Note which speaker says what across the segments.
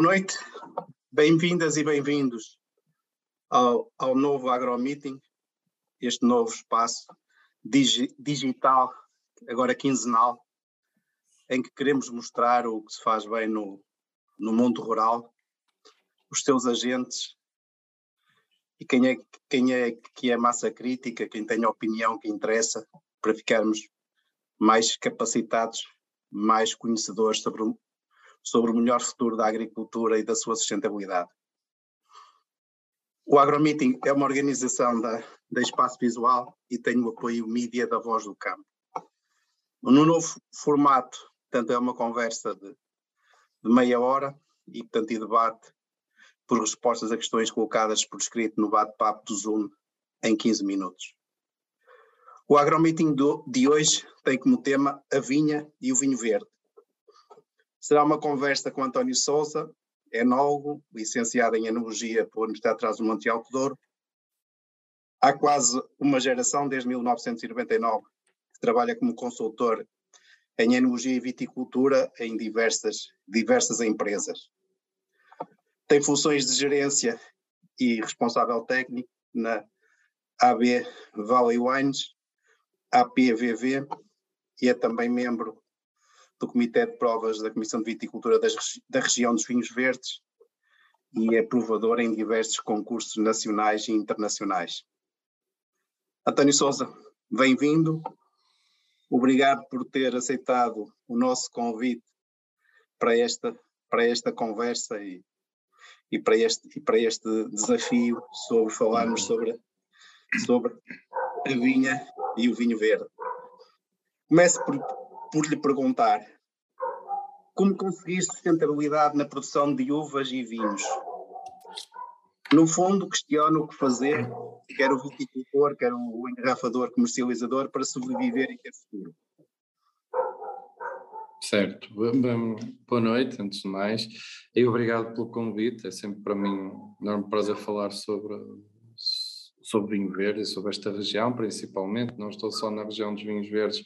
Speaker 1: Boa noite, bem-vindas e bem-vindos ao, ao novo AgroMeeting, este novo espaço digi, digital, agora quinzenal, em que queremos mostrar o que se faz bem no, no mundo rural, os seus agentes e quem é, quem é que é massa crítica, quem tem a opinião que interessa, para ficarmos mais capacitados, mais conhecedores sobre, sobre o melhor futuro da agricultura e da sua sustentabilidade. O AgroMeeting é uma organização da, da Espaço Visual e tem o apoio mídia da Voz do Campo. No novo formato, portanto, é uma conversa de, de meia hora e, portanto, e debate por respostas a questões colocadas por escrito no bate-papo do Zoom em 15 minutos. O AgroMeeting de hoje tem como tema a vinha e o vinho verde. Será uma conversa com António Souza, enólogo, licenciado em Enologia pela Universidade de Trás-os-Montes e Alto Douro. Há quase uma geração, desde 1999, que trabalha como consultor em Enologia e Viticultura em diversas, diversas empresas. Tem funções de gerência e responsável técnico na AB Valley Wines, APVV e é também membro do Comitê de Provas da Comissão de Viticultura das, da região dos vinhos verdes e é provador em diversos concursos nacionais e internacionais. António Souza, bem-vindo. Obrigado por ter aceitado o nosso convite para esta, para esta conversa e, e, para este, e para este desafio sobre falarmos sobre, sobre a vinha e o vinho verde. Começo por, por lhe perguntar como conseguir sustentabilidade na produção de uvas e vinhos. No fundo, questiono o que fazer, quer o viticultor, quer o engarrafador comercializador, para sobreviver e ter futuro.
Speaker 2: Certo. Boa noite, antes de mais. E obrigado pelo convite. É sempre para mim um enorme prazer falar sobre, sobre vinho verde e sobre esta região, principalmente. Não estou só na região dos vinhos verdes,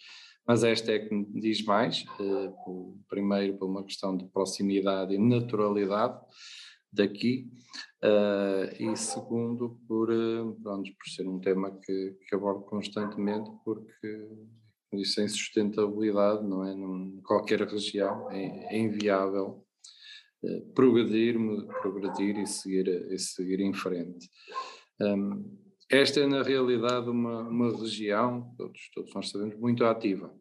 Speaker 2: mas esta é que me diz mais. Eh, primeiro, por uma questão de proximidade e naturalidade daqui, eh, e segundo, por, eh, pronto, por ser um tema que, que abordo constantemente, porque isso em sustentabilidade, não é? Em qualquer região é, é inviável progredir, progredir e seguir, e seguir em frente. Um, esta é, na realidade, uma, uma região, todos, todos nós sabemos, muito ativa.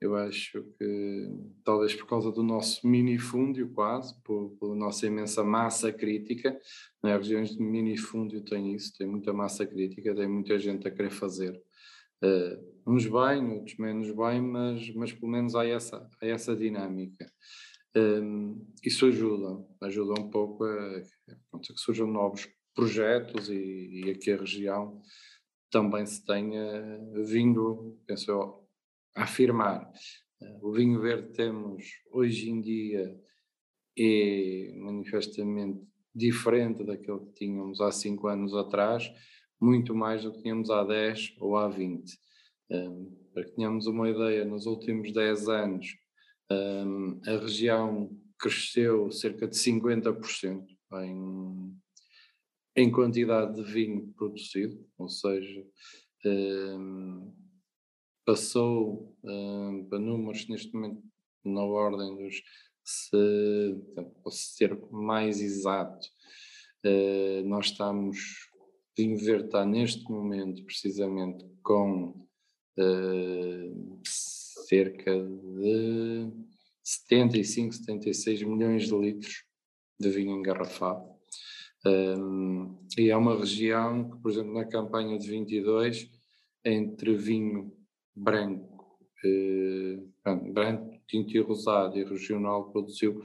Speaker 2: Eu acho que, talvez por causa do nosso minifúndio, quase, por, pela nossa imensa massa crítica, né? regiões de minifúndio têm isso, têm muita massa crítica, tem muita gente a querer fazer. Uh, uns bem, outros menos bem, mas, mas pelo menos há essa, há essa dinâmica. Um, isso ajuda, ajuda um pouco a, a que surjam novos projetos e, e aqui a região também se tenha vindo, penso eu, a afirmar. O vinho verde temos hoje em dia é manifestamente diferente daquele que tínhamos há cinco anos atrás, muito mais do que tínhamos há 10 ou há 20. Um, para que tenhamos uma ideia, nos últimos 10 anos um, a região cresceu cerca de 50% em, em quantidade de vinho produzido, ou seja, um, passou um, para números neste momento na ordem dos, se posso ser mais exato, uh, nós estamos, vinho verde está neste momento precisamente com uh, cerca de 75, 76 milhões de litros de vinho engarrafado um, e é uma região que, por exemplo, na campanha de 22, entre vinho branco, eh, branco, tinto e rosado e regional, produziu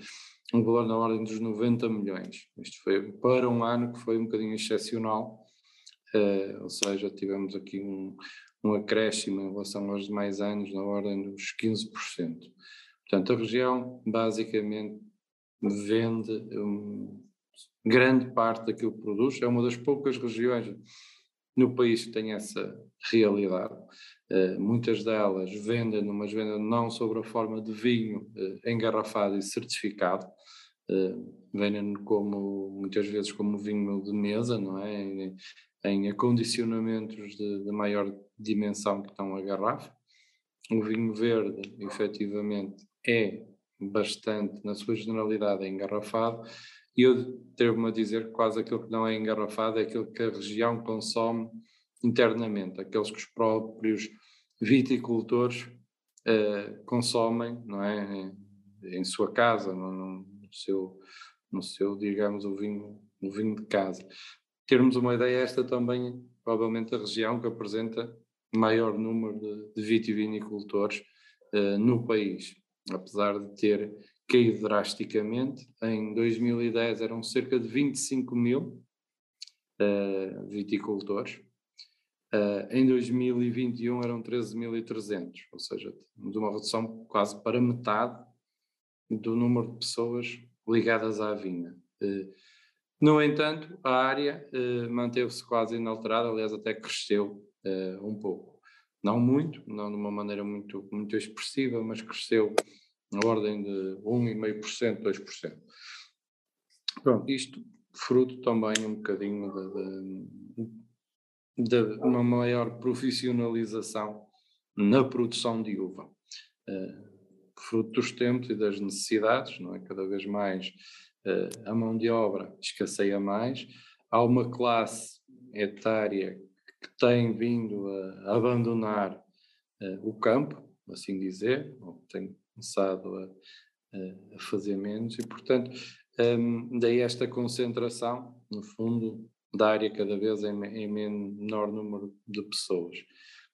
Speaker 2: um valor na ordem dos 90 milhões. Isto foi para um ano que foi um bocadinho excepcional, eh, ou seja, tivemos aqui um, um acréscimo em relação aos demais anos na ordem dos 15%. Portanto, a região basicamente vende um, grande parte daquilo que produz, é uma das poucas regiões no país que tem essa realidade. Uh, muitas delas vendem, mas vendem não sobre a forma de vinho uh, engarrafado e certificado, vendem como, muitas vezes como vinho de mesa, não é? Em, em acondicionamentos de, de maior dimensão que estão a garrafa. O vinho verde, efetivamente, é bastante, na sua generalidade, engarrafado, e eu devo-me a dizer que quase aquilo que não é engarrafado é aquilo que a região consome internamente, aqueles que os próprios viticultores uh, consomem, não é? Em, em sua casa, no, no, seu, no seu, digamos, o vinho, o vinho de casa. Termos uma ideia, esta também, provavelmente, a região que apresenta maior número de, de vitivinicultores uh, no país, apesar de ter caído drasticamente. Em 2010 eram cerca de 25 mil uh, viticultores. Uh, em 2021 eram 13.300, ou seja, temos uma redução quase para metade do número de pessoas ligadas à vinha. Uh, no entanto, a área manteve-se quase inalterada, aliás, até cresceu um pouco. Não muito, não de uma maneira muito, muito expressiva, mas cresceu na ordem de 1,5%, 2%. Pronto, isto fruto também um bocadinho de, de, de uma maior profissionalização na produção de uva. Uh, fruto dos tempos e das necessidades, não é? Cada vez mais uh, a mão de obra escasseia mais. Há uma classe etária que tem vindo a abandonar uh, o campo, assim dizer, tem começado a, a fazer menos e, portanto, um, daí esta concentração, no fundo, da área cada vez em, em menor número de pessoas.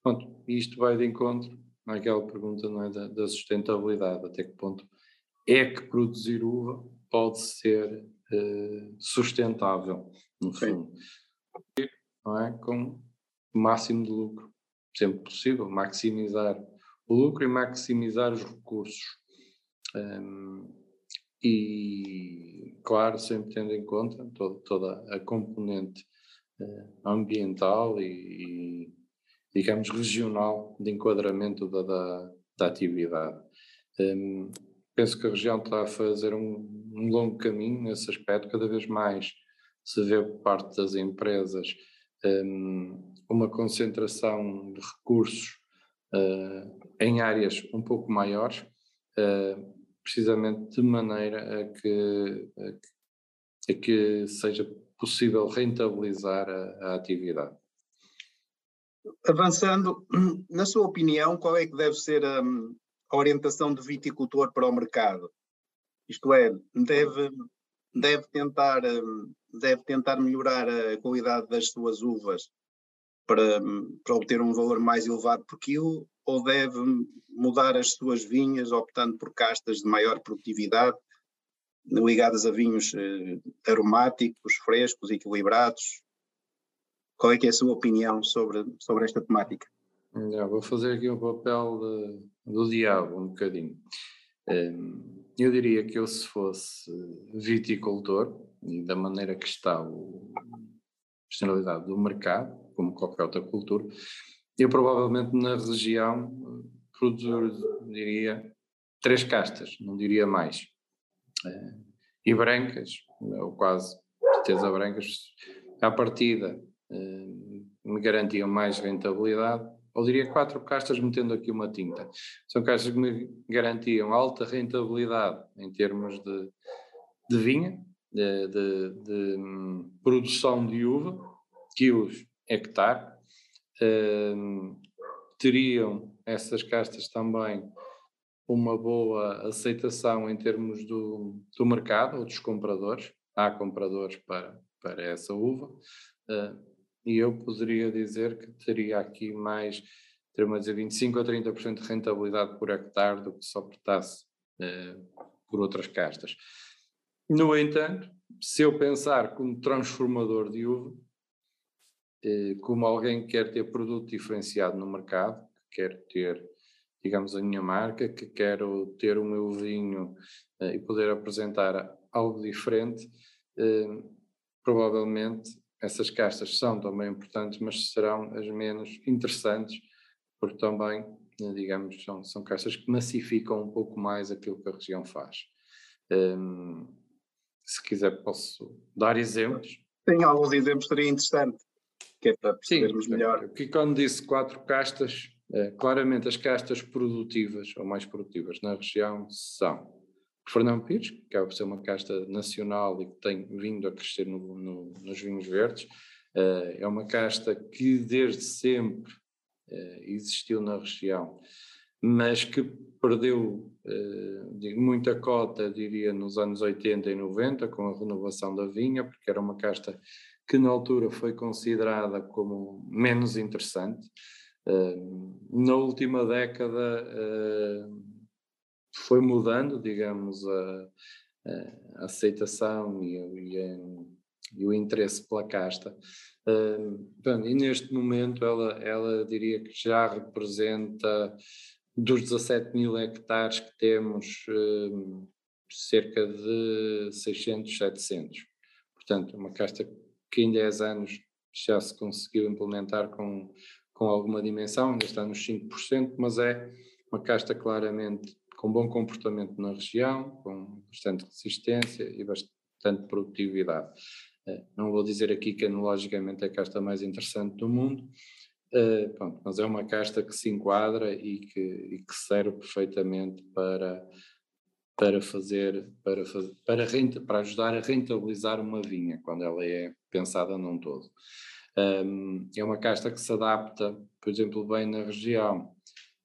Speaker 2: Pronto, isto vai de encontro àquela pergunta não é, da, da sustentabilidade, até que ponto é que produzir uva pode ser uh, sustentável, no fundo. Não é? Com o máximo de lucro, sempre possível, maximizar lucro e maximizar os recursos. Um, e, claro, sempre tendo em conta toda, toda a componente uh, ambiental e, e, digamos, regional de enquadramento da, da, da atividade. Um, penso que a região está a fazer um, um, longo caminho nesse aspecto, cada vez mais se vê por parte das empresas um, uma concentração de recursos em áreas um pouco maiores, uh, precisamente de maneira a que, a que, a que seja possível rentabilizar a, a atividade.
Speaker 1: Avançando, na sua opinião, qual é que deve ser a, a orientação do viticultor para o mercado? Isto é, deve, deve, tentar, deve tentar melhorar a qualidade das suas uvas para, para obter um valor mais elevado por quilo ou deve mudar as suas vinhas optando por castas de maior produtividade ligadas a vinhos eh, aromáticos, frescos, equilibrados? Qual é é a sua opinião sobre, sobre esta temática?
Speaker 2: Já, vou fazer aqui o papel de, do diabo um bocadinho. Ehm, eu diria que eu se fosse viticultor, e da maneira que está o, a generalidade do mercado, como qualquer outra cultura, eu provavelmente na região produziria três castas, não diria mais. Eh, e brancas, ou quase certeza brancas, à partida eh, me garantiam mais rentabilidade, ou diria quatro castas metendo aqui uma tinta. São castas que me garantiam alta rentabilidade em termos de, de vinha, de, de, de hum, produção de uva, quilos hectare, teriam essas castas também uma boa aceitação em termos do, do mercado ou dos compradores. Há compradores para, para essa uva. Uh, e eu poderia dizer que teria aqui mais, teria dizer 25 a 30% de rentabilidade por hectare do que se optasse uh, por outras castas. No entanto, se eu pensar como transformador de uva, como alguém que quer ter produto diferenciado no mercado, que quer ter, digamos, a minha marca, que quero ter o meu vinho eh, e poder apresentar algo diferente, eh, provavelmente essas castas são também importantes, mas serão as menos interessantes, porque também, digamos, são, são castas que massificam um pouco mais aquilo que a região faz. se quiser posso dar exemplos.
Speaker 1: Tem alguns exemplos, seria interessante, que é para percebermos
Speaker 2: Sim,
Speaker 1: melhor.
Speaker 2: Aqui quando disse quatro castas, é, claramente as castas produtivas ou mais produtivas na região são Fernão Pires, que acaba por ser uma casta nacional e que tem vindo a crescer no, no, nos vinhos verdes, uh, é uma casta que desde sempre uh, existiu na região, mas que perdeu uh, muita cota, diria, nos anos 80 e 90, com a renovação da vinha, porque era uma casta que na altura foi considerada como menos interessante. na última década foi mudando, digamos, a, a aceitação e, e, e, o interesse pela casta. Uh, e neste momento ela, ela diria que já representa dos 17 mil hectares que temos, cerca de 600, 700. Portanto, uma casta que em 10 anos já se conseguiu implementar com, com alguma dimensão, ainda está nos 5%, mas é uma casta claramente com bom comportamento na região, com bastante resistência e bastante produtividade. Eh, não vou dizer aqui que enologicamente é a casta mais interessante do mundo, eh, mas é uma casta que se enquadra e que, e que serve perfeitamente para, para fazer, para, fazer para, renta, para ajudar a rentabilizar uma vinha, quando ela é pensada num todo. é uma casta que se adapta, por exemplo, bem na região,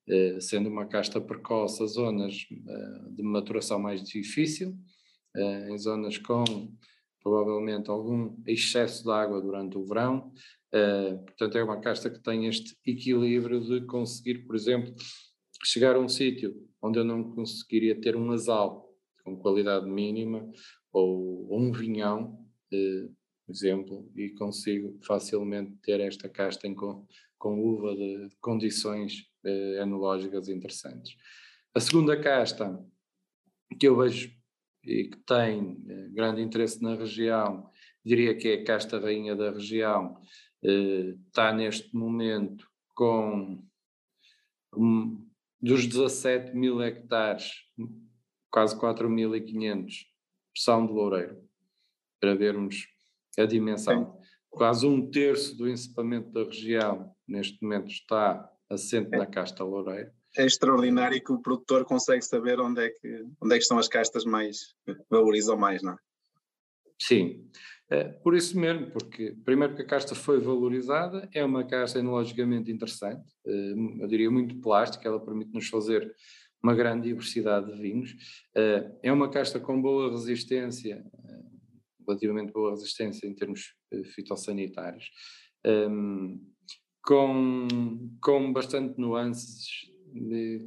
Speaker 2: eh, sendo uma casta precoce a zonas eh, de maturação mais difícil, eh, em zonas com provavelmente algum excesso de água durante o verão. Portanto, é uma casta que tem este equilíbrio de conseguir, por exemplo, chegar a um sítio onde eu não conseguiria ter um asal com qualidade mínima ou, um vinhão, por exemplo, e consigo facilmente ter esta casta com, com uva de condições eh, enológicas interessantes. A segunda casta que eu vejo e que tem eh, grande interesse na região, diria que é a casta rainha da região, eh, está neste momento com dos 17 mil hectares, quase 4.500, são de loureiro, para vermos a dimensão. Quase um terço do encipamento da região neste momento está assente é. na casta loureiro.
Speaker 1: É extraordinário que o produtor consegue saber onde é que, onde é que estão as castas mais, valorizam mais, não é?
Speaker 2: Sim, por isso mesmo, porque primeiro que a casta foi valorizada, é uma casta enologicamente interessante, é, eu diria muito plástica, ela permite-nos fazer uma grande diversidade de vinhos, é, é uma casta com boa resistência, relativamente boa resistência em termos fitossanitários, com, com bastante nuances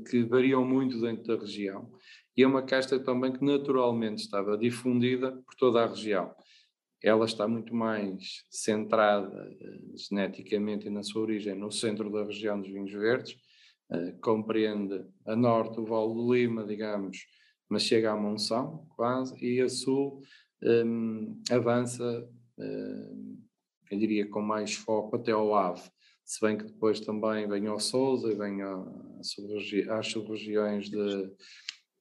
Speaker 2: que variam muito dentro da região. E é uma casta também que naturalmente estava difundida por toda a região. Ela está muito mais centrada uh, geneticamente e na sua origem no centro da região dos vinhos verdes, uh, compreende a norte o Vale do Lima, digamos, mas chega à Monção quase, e a sul um, avança, uh, eu diria com mais foco até ao Ave se bem que depois também vem ao Sousa e vem às sub-regiões de,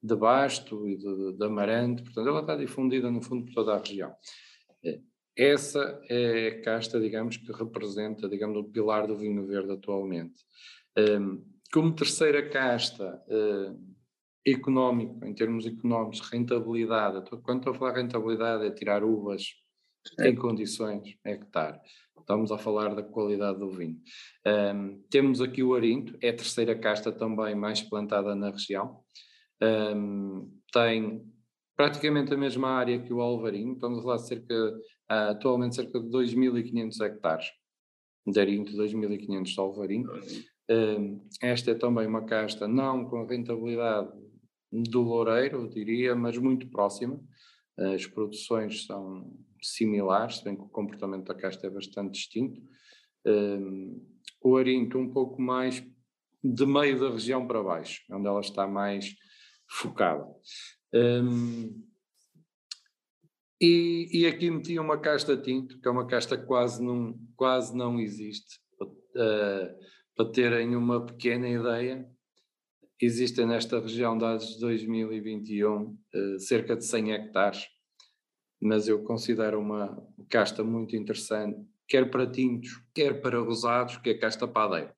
Speaker 2: de Basto e de, de Amarante, portanto ela está difundida no fundo por toda a região. É, essa é a casta, digamos, que representa, digamos, o pilar do vinho verde atualmente. Como terceira casta económico, em termos económicos, rentabilidade, quando estou a falar rentabilidade é tirar uvas em condições, hectare. Estamos a falar da qualidade do vinho. Um, temos aqui o Arinto, é a terceira casta também mais plantada na região. Um, tem praticamente a mesma área que o Alvarinho, estamos a falar de cerca, uh, atualmente cerca de 2.500 hectares de Arinto, 2.500 de Alvarinho. Esta é também uma casta não com a rentabilidade do loureiro, eu diria, mas muito próxima. As produções são similares, se bem que o comportamento da casta é bastante distinto. O arinto um pouco mais de meio da região para baixo, onde ela está mais focada. Um, e, e, aqui meti uma casta tinto, que é uma casta que quase não, quase não existe. Uh, para terem uma pequena ideia, existem nesta região, dados de 2021, uh, cerca de 100 hectares mas eu considero uma casta muito interessante, quer para tintos, quer para rosados, que é a casta padeira.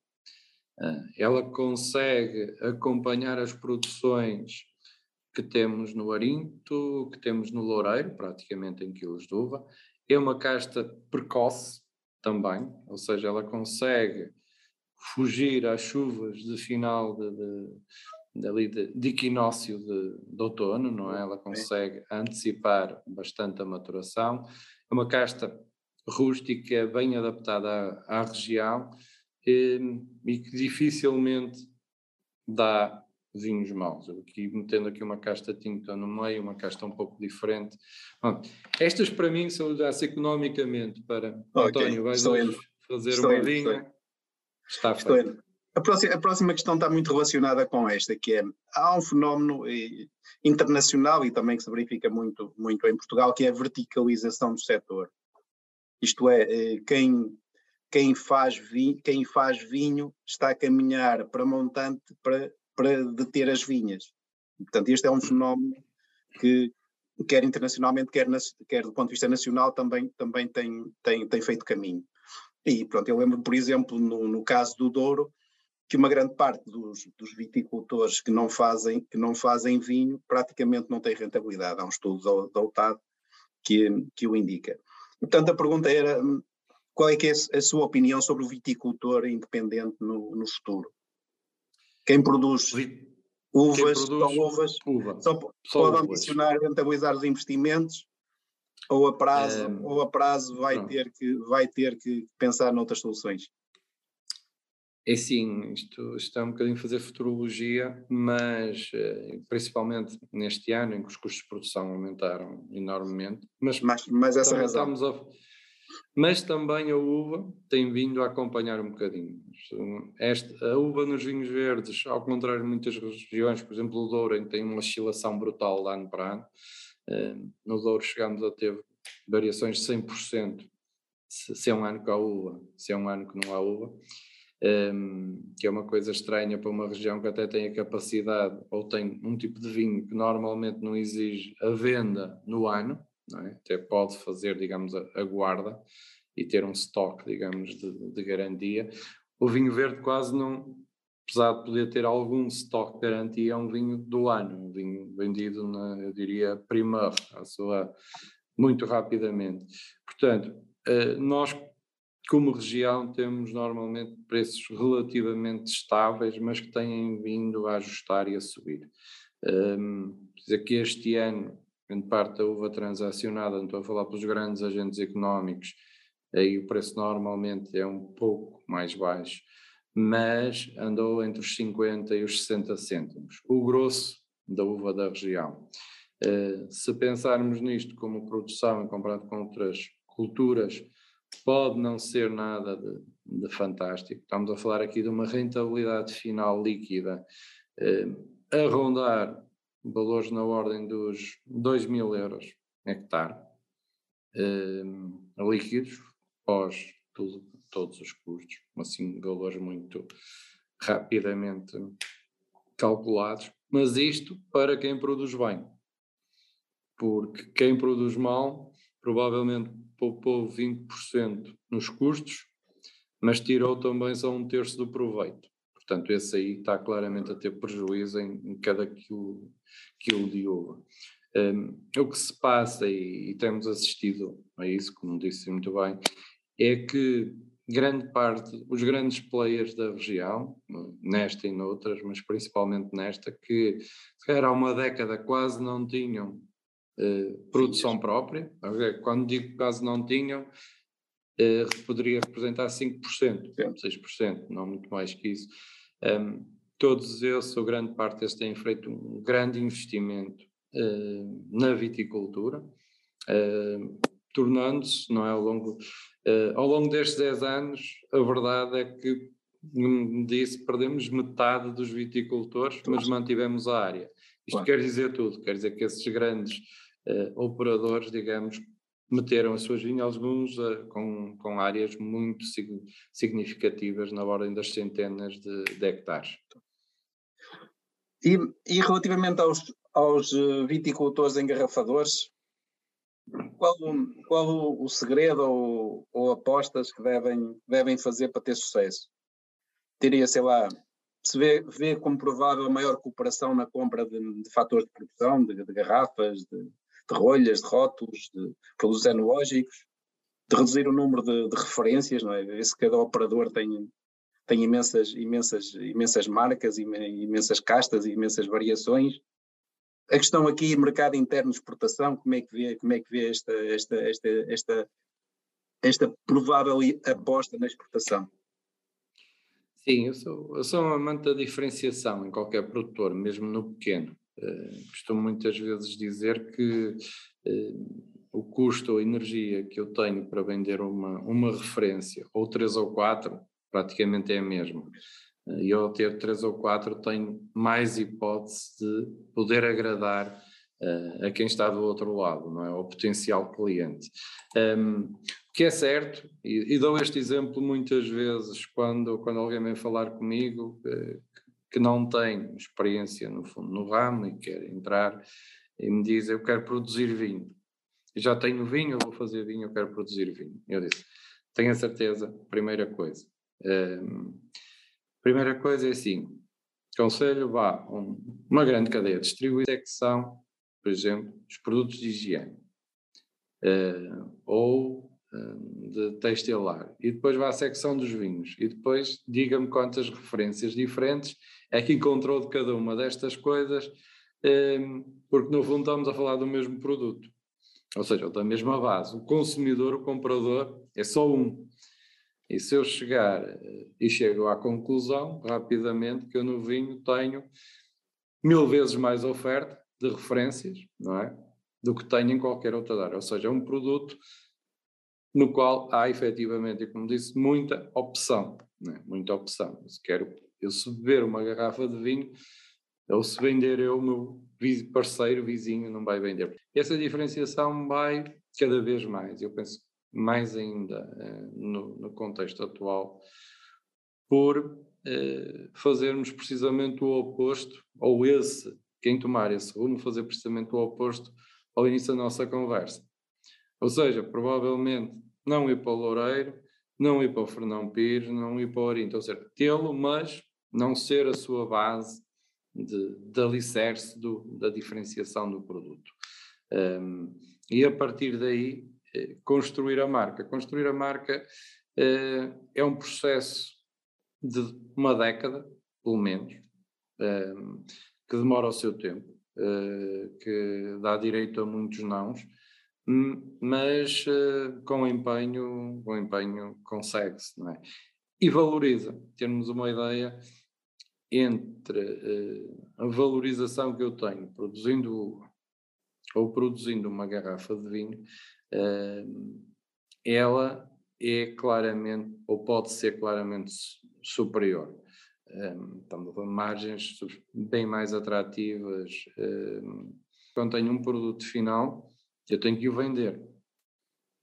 Speaker 2: Ah, ela consegue acompanhar as produções que temos no Arinto, que temos no Loureiro, praticamente em quilos de uva. É uma casta precoce também, ou seja, ela consegue fugir às chuvas de final de, de, de, de, equinócio de, de, outono, não é? Ela consegue antecipar bastante a maturação. É uma casta rústica, bem adaptada à, à região e, e que dificilmente dá vinhos maus. Eu aqui metendo aqui uma casta tinta no meio, uma casta um pouco diferente. Bom, estas para mim são já economicamente para okay. António, vais fazer estou uma vinha. Está feito.
Speaker 1: A próxima, a próxima questão está muito relacionada com esta, que é, há um fenómeno eh, internacional e também que se verifica muito, muito em Portugal, que é a verticalização do setor. Isto é, eh, quem, quem, faz vinho, quem faz vinho está a caminhar para montante para para deter as vinhas. Portanto, este é um fenómeno que, quer internacionalmente, quer, quer do ponto de vista nacional, também, também tem, tem, tem feito caminho. E pronto, eu lembro, por exemplo, no, no caso do Douro, que uma grande parte dos, dos, viticultores que não, fazem, que não fazem vinho praticamente não tem rentabilidade. Há um estudo da UTAD que, que o indica. Portanto, a pergunta era qual é é a sua opinião sobre o viticultor independente no, no futuro? Quem produz uvas, Quem produz só uvas, uva. só, só pode uvas. ambicionar rentabilizar os investimentos ou a prazo, é, ou a prazo vai, ter que, vai ter que pensar noutras soluções?
Speaker 2: É sim, isto, é um bocadinho fazer futurologia, mas eh, principalmente neste ano em que os custos de produção aumentaram enormemente. Mas,
Speaker 1: mas, mas essa razão.
Speaker 2: Estamos a, mas também a uva tem vindo a acompanhar um bocadinho. Esta, a uva nos vinhos verdes, ao contrário de muitas regiões, por exemplo o Douro, em que tem uma oscilação brutal de ano para ano, eh, no Douro chegamos a ter variações de 100%, se, se é um ano que há uva, se é um ano que não há uva, ehm, que é uma coisa estranha para uma região que até tem a capacidade, ou tem um tipo de vinho que normalmente não exige a venda no ano, é? até pode fazer, digamos, a, guarda e ter um estoque, digamos, de, de, garantia. O vinho verde quase não, apesar de poder ter algum estoque de garantia, é um vinho do ano, um vinho vendido, na, eu diria, primeiro, a sua, muito rapidamente. Portanto, eh, nós como região temos normalmente preços relativamente estáveis, mas que têm vindo a ajustar e a subir. Um, dizer que este ano grande parte da uva transacionada, não estou a falar pelos grandes agentes económicos, aí o preço normalmente é um pouco mais baixo, mas andou entre os 50 e os 60 cêntimos, o grosso da uva da região. Uh, se pensarmos nisto como produção comparado com outras culturas, pode não ser nada de, de, fantástico. Estamos a falar aqui de uma rentabilidade final líquida uh, a rondar valores na ordem dos 2 mil euros hectare, uh, líquidos, pós tudo, todos os custos, assim, valores muito rapidamente calculados, mas isto para quem produz bem, porque quem produz mal provavelmente poupou 20% nos custos, mas tirou também só um terço do proveito. Portanto, esse aí está claramente a ter prejuízo em, em cada quilo, quilo de uva. Um, o que se passa, e, e, temos assistido a isso, como disse muito bem, é que grande parte, os grandes players da região, nesta e noutras, mas principalmente nesta, que se calhar há uma década quase não tinham uh, produção própria, quando digo quase não tinham, uh, poderia representar 5%, 6%, não muito mais que isso. Um, todos eles, ou grande parte deles, têm feito um grande investimento uh, na viticultura, uh, tornando-se, não é, ao longo, uh, ao longo destes 10 anos, a verdade é que, como disse, perdemos metade dos viticultores, mas mantivemos a área. Isto quer dizer tudo, quer dizer que esses grandes operadores, digamos, meteram as suas vinhas, alguns uh, com, com áreas muito significativas, na ordem das centenas de, de hectares.
Speaker 1: E, e, relativamente aos, aos eh, viticultores engarrafadores, Qual, qual o, o segredo ou, ou, apostas que devem, devem fazer para ter sucesso? Teria, sei lá, se vê, vê como provável maior cooperação na compra de, de fatores de produção, de, de garrafas, de, de, rolhas, de rótulos, de produtos enológicos, de reduzir o número de, de referências, não é? Ver se cada operador tem, tem imensas, imensas, imensas marcas, imensas castas, imensas variações. A questão aqui, mercado interno de exportação, como é que vê, como é que vê esta, esta, esta, esta, esta provável aposta na exportação?
Speaker 2: Sim, eu sou, eu sou um amante da diferenciação em qualquer produtor, mesmo no pequeno. Uh, costumo muitas vezes dizer que uh, o custo ou energia que eu tenho para vender uma, uma referência, ou três ou quatro, praticamente é a mesma. E eu, ao ter três ou quatro, tenho mais hipótese de poder agradar a quem está do outro lado, não é? Ao potencial cliente. Um, o que é certo, e, e, dou este exemplo muitas vezes quando, quando alguém vem falar comigo uh, que não tem experiência no fundo no ramo e quer entrar e me diz eu quero produzir vinho. já tenho vinho, eu vou fazer vinho, eu quero produzir vinho. Eu disse, tenho a certeza, primeira coisa, um, primeira coisa é assim, conselho, vá, um, uma grande cadeia de distribuição, secção, por exemplo, dos produtos de higiene, uh, ou de textilar, e depois vá à secção dos vinhos, e depois diga-me quantas referências diferentes é que encontrou de cada uma destas coisas, um, porque no fundo estamos a falar do mesmo produto, ou seja, da mesma base. O consumidor, o comprador, é só um. E se eu chegar eh, e chego à conclusão, rapidamente, que eu no vinho tenho mil vezes mais oferta de referências, não é? Do que tenho em qualquer outra área. Ou seja, é um produto no qual há efetivamente, como disse, muita opção. É? Muita opção. Se quero, eu se beber uma garrafa de vinho, ou se vender eu, meu parceiro, vizinho, não vai vender. Essa diferenciação vai cada vez mais. Eu penso mais ainda eh, no, no, contexto atual, por eh, fazermos precisamente o oposto, ou esse, quem tomar esse rumo, fazer precisamente o oposto ao início da nossa conversa. Ou seja, provavelmente não ir para o Loureiro, não ir para o Fernão Pires, não ir para o Orinto, ou seja, tê-lo, mas não ser a sua base de, de alicerce do, da diferenciação do produto. Um, e a partir daí eh, construir a marca. Construir a marca eh, é um processo de uma década, pelo menos, eh, que demora o seu tempo, que dá direito a muitos nãos, hum, mas com empenho, com empenho consegue-se, não é? E valoriza, termos uma ideia entre a valorização que eu tenho produzindo ou produzindo uma garrafa de vinho ela é claramente, ou pode ser claramente superior. Estamos a margens bem mais atrativas. Quando tenho um produto final, eu tenho que o vender.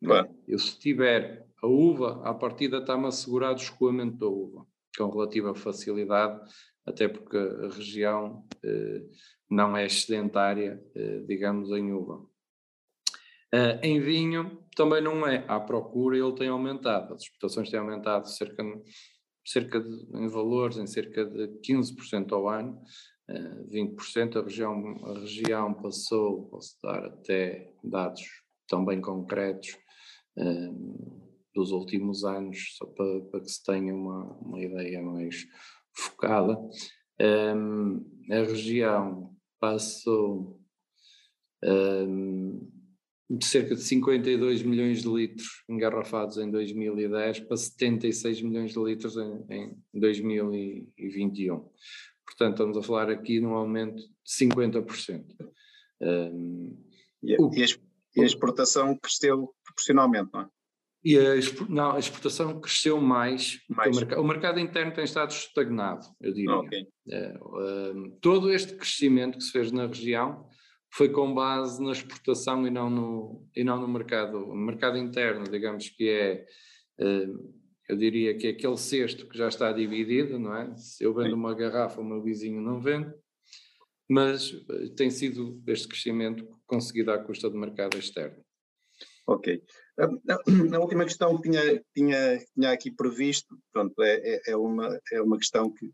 Speaker 2: Claro. Eu se tiver a uva, à partida está-me assegurado o escoamento da uva, com relativa facilidade, até porque a região eh, não é excedentária, eh, digamos, em uva. Uh, em vinho também não é. À procura ele tem aumentado. As exportações têm aumentado cerca, cerca de, em valores em cerca de 15% ao ano. Uh, 20% a região, a região passou, posso dar até dados também concretos uh, dos últimos anos, só para, para, que se tenha uma, uma ideia mais focada. Um, a região passou um, de cerca de 52 milhões de litros engarrafados em 2010 para 76 milhões de litros em, em 2021. Portanto, estamos a falar aqui num aumento de 50%. Um,
Speaker 1: e, a, o, e, a, exportação cresceu proporcionalmente, não é?
Speaker 2: E a, não, a exportação cresceu mais, mais. O, mercado, o, mercado, interno tem estado estagnado, eu diria. Okay. É, um, todo este crescimento que se fez na região foi com base na exportação e não no, e não no mercado, no mercado interno, digamos que é, eh, eu diria que é aquele cesto que já está dividido, não é? Se eu vendo uma garrafa, o meu vizinho não vende, mas eh, tem sido este crescimento conseguido à custa do mercado externo.
Speaker 1: Ok. A, a, última questão que tinha, tinha, tinha aqui previsto, pronto, é, é, é uma, é uma questão que,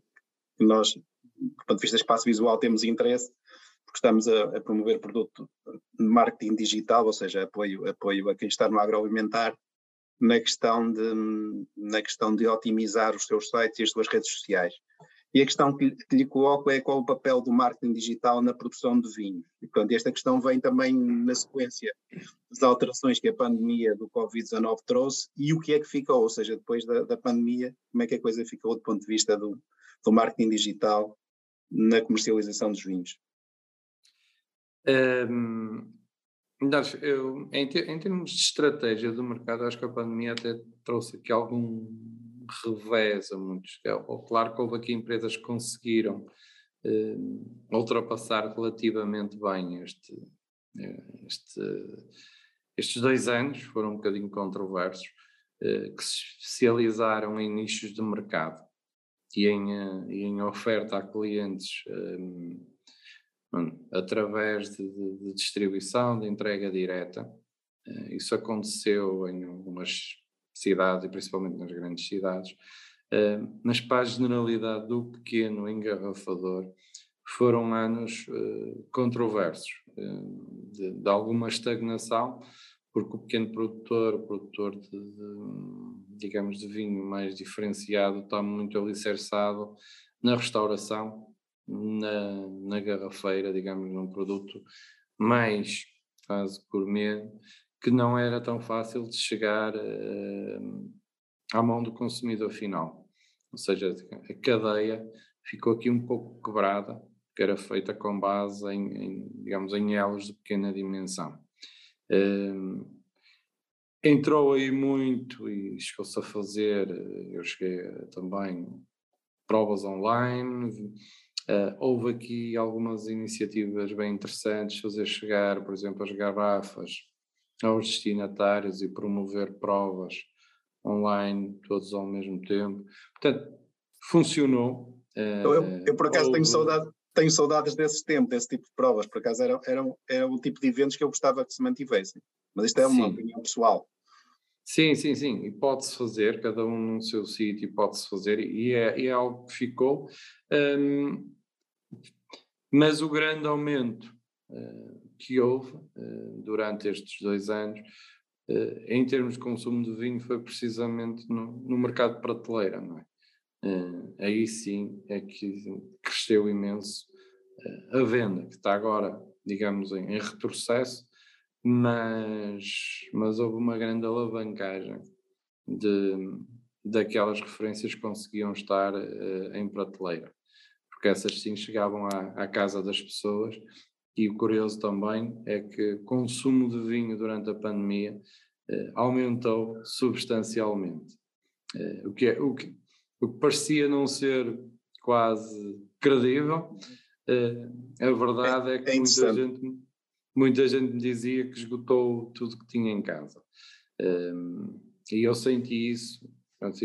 Speaker 1: que nós, do ponto de vista espaço visual, temos interesse, porque estamos a, a, promover produto de marketing digital, ou seja, apoio, apoio a quem está no agroalimentar na questão de, na questão de otimizar os seus sites e as suas redes sociais. E a questão que, que lhe coloco é qual o papel do marketing digital na produção de vinho. E, portanto, esta questão vem também na sequência das alterações que a pandemia do Covid-19 trouxe e o que é que ficou, ou seja, depois da, da, pandemia, como é que a coisa ficou do ponto de vista do, do marketing digital na comercialização dos vinhos.
Speaker 2: Um, eu, em, em, termos de estratégia do mercado, acho que a pandemia até trouxe aqui algum revés a muitos. É, claro que houve aqui empresas que conseguiram uh, ultrapassar relativamente bem este, este, estes dois anos, foram um bocadinho controversos, uh, que se especializaram em nichos de mercado e em, uh, em oferta a clientes um, através de, de, distribuição, de entrega direta. Uh, isso aconteceu em algumas cidades e principalmente nas grandes cidades. Uh, mas para a generalidade do pequeno engarrafador, foram anos uh, controversos, de, de, alguma estagnação, porque o pequeno produtor, o produtor de, de, digamos, de vinho mais diferenciado, está muito alicerçado na restauração, na, na garrafeira, digamos, num produto mais quase gourmet, que não era tão fácil de chegar uh, à mão do consumidor final. Ou seja, a cadeia ficou aqui um pouco quebrada, que era feita com base em, em digamos, em elos de pequena dimensão. Uh, entrou aí muito e chegou-se a fazer, eu cheguei também provas online, Uh, houve aqui algumas iniciativas bem interessantes, fazer chegar, por exemplo, as garrafas aos destinatários e promover provas online todos ao mesmo tempo. Portanto, funcionou.
Speaker 1: Uh, eu, eu, por acaso houve... tenho, saudade, tenho saudades desses tempos, desse tipo de provas, por acaso era, era, era o tipo de eventos que eu gostava que se mantivessem. Mas isto é uma Sim. opinião pessoal.
Speaker 2: Sim, sim, sim, e pode-se fazer, cada um no seu sítio pode-se fazer, e é, é, algo que ficou. Um, mas o grande aumento uh, que houve uh, durante estes dois anos, uh, em termos de consumo de vinho, foi precisamente no, no mercado de prateleira, não é? aí sim é que cresceu imenso a venda, que está agora, digamos, em, em retrocesso, mas, mas houve uma grande alavancagem de, daquelas referências que conseguiam estar em prateleira porque essas sim chegavam à, à casa das pessoas. E o curioso também é que o consumo de vinho durante a pandemia eh, aumentou substancialmente. Eh, o, que é, o, que, o que parecia não ser quase credível, eh, a verdade é, é que é muita, gente, muita gente me dizia que esgotou tudo que tinha em casa. Eh, e eu senti isso,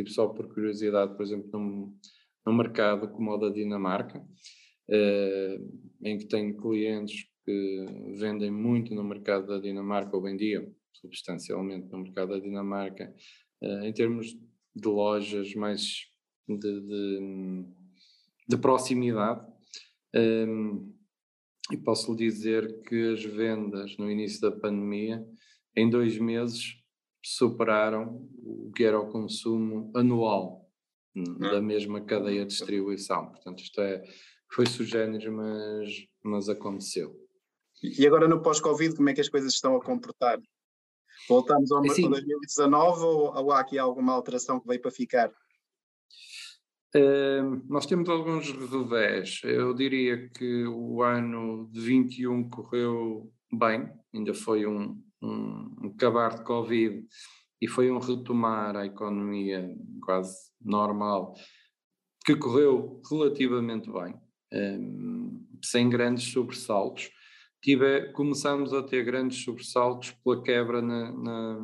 Speaker 2: só por curiosidade, por exemplo, num, no mercado como o da Dinamarca, uh, em que tenho clientes que vendem muito no mercado da Dinamarca, ou vendiam substancialmente no mercado da Dinamarca, uh, em termos de lojas mais de, de, de proximidade. Um, e posso lhe dizer que as vendas no início da pandemia, em dois meses, superaram o que era o consumo anual da mesma cadeia de distribuição. Portanto, isto é, foi sugênero, mas, mas aconteceu.
Speaker 1: E agora no pós-Covid, como é que as coisas estão a comportar? Voltamos ao assim, 2019 ou, ou há aqui alguma alteração que veio para ficar?
Speaker 2: Uh, nós temos alguns revés. Eu diria que o ano de 21 correu bem, ainda foi um, um, um acabar de Covid e foi um retomar a economia quase normal, que correu relativamente bem, um, sem grandes sobressaltos. Tive, começamos a ter grandes sobressaltos pela quebra na, na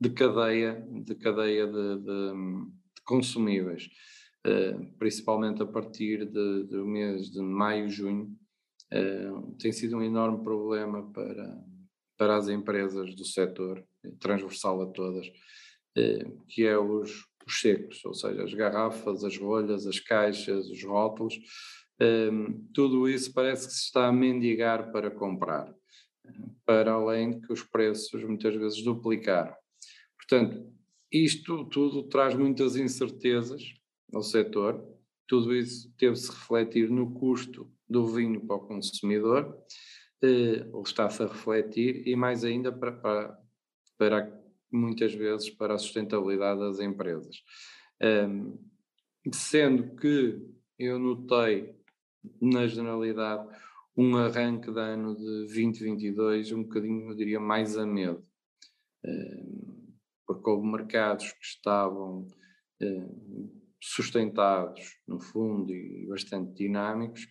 Speaker 2: de cadeia, de, cadeia de, de, de consumíveis, uh, principalmente a partir de, do mês de maio, junho. Uh, tem sido um enorme problema para, para as empresas do setor, transversal a todas, que é os, os secos, ou seja, as garrafas, as rolhas, as caixas, os rótulos, tudo isso parece que se está a mendigar para comprar, para além que os preços muitas vezes duplicaram. Portanto, isto tudo traz muitas incertezas ao setor, tudo isso teve-se refletir no custo do vinho para o consumidor, eh, ou está-se a refletir, e mais ainda para, para, para, muitas vezes para a sustentabilidade das empresas. Um, sendo que eu notei, na generalidade, um arranque de ano de 2022 um bocadinho, eu diria, mais a medo. Um, porque houve mercados que estavam sustentados, no fundo, e bastante dinâmicos,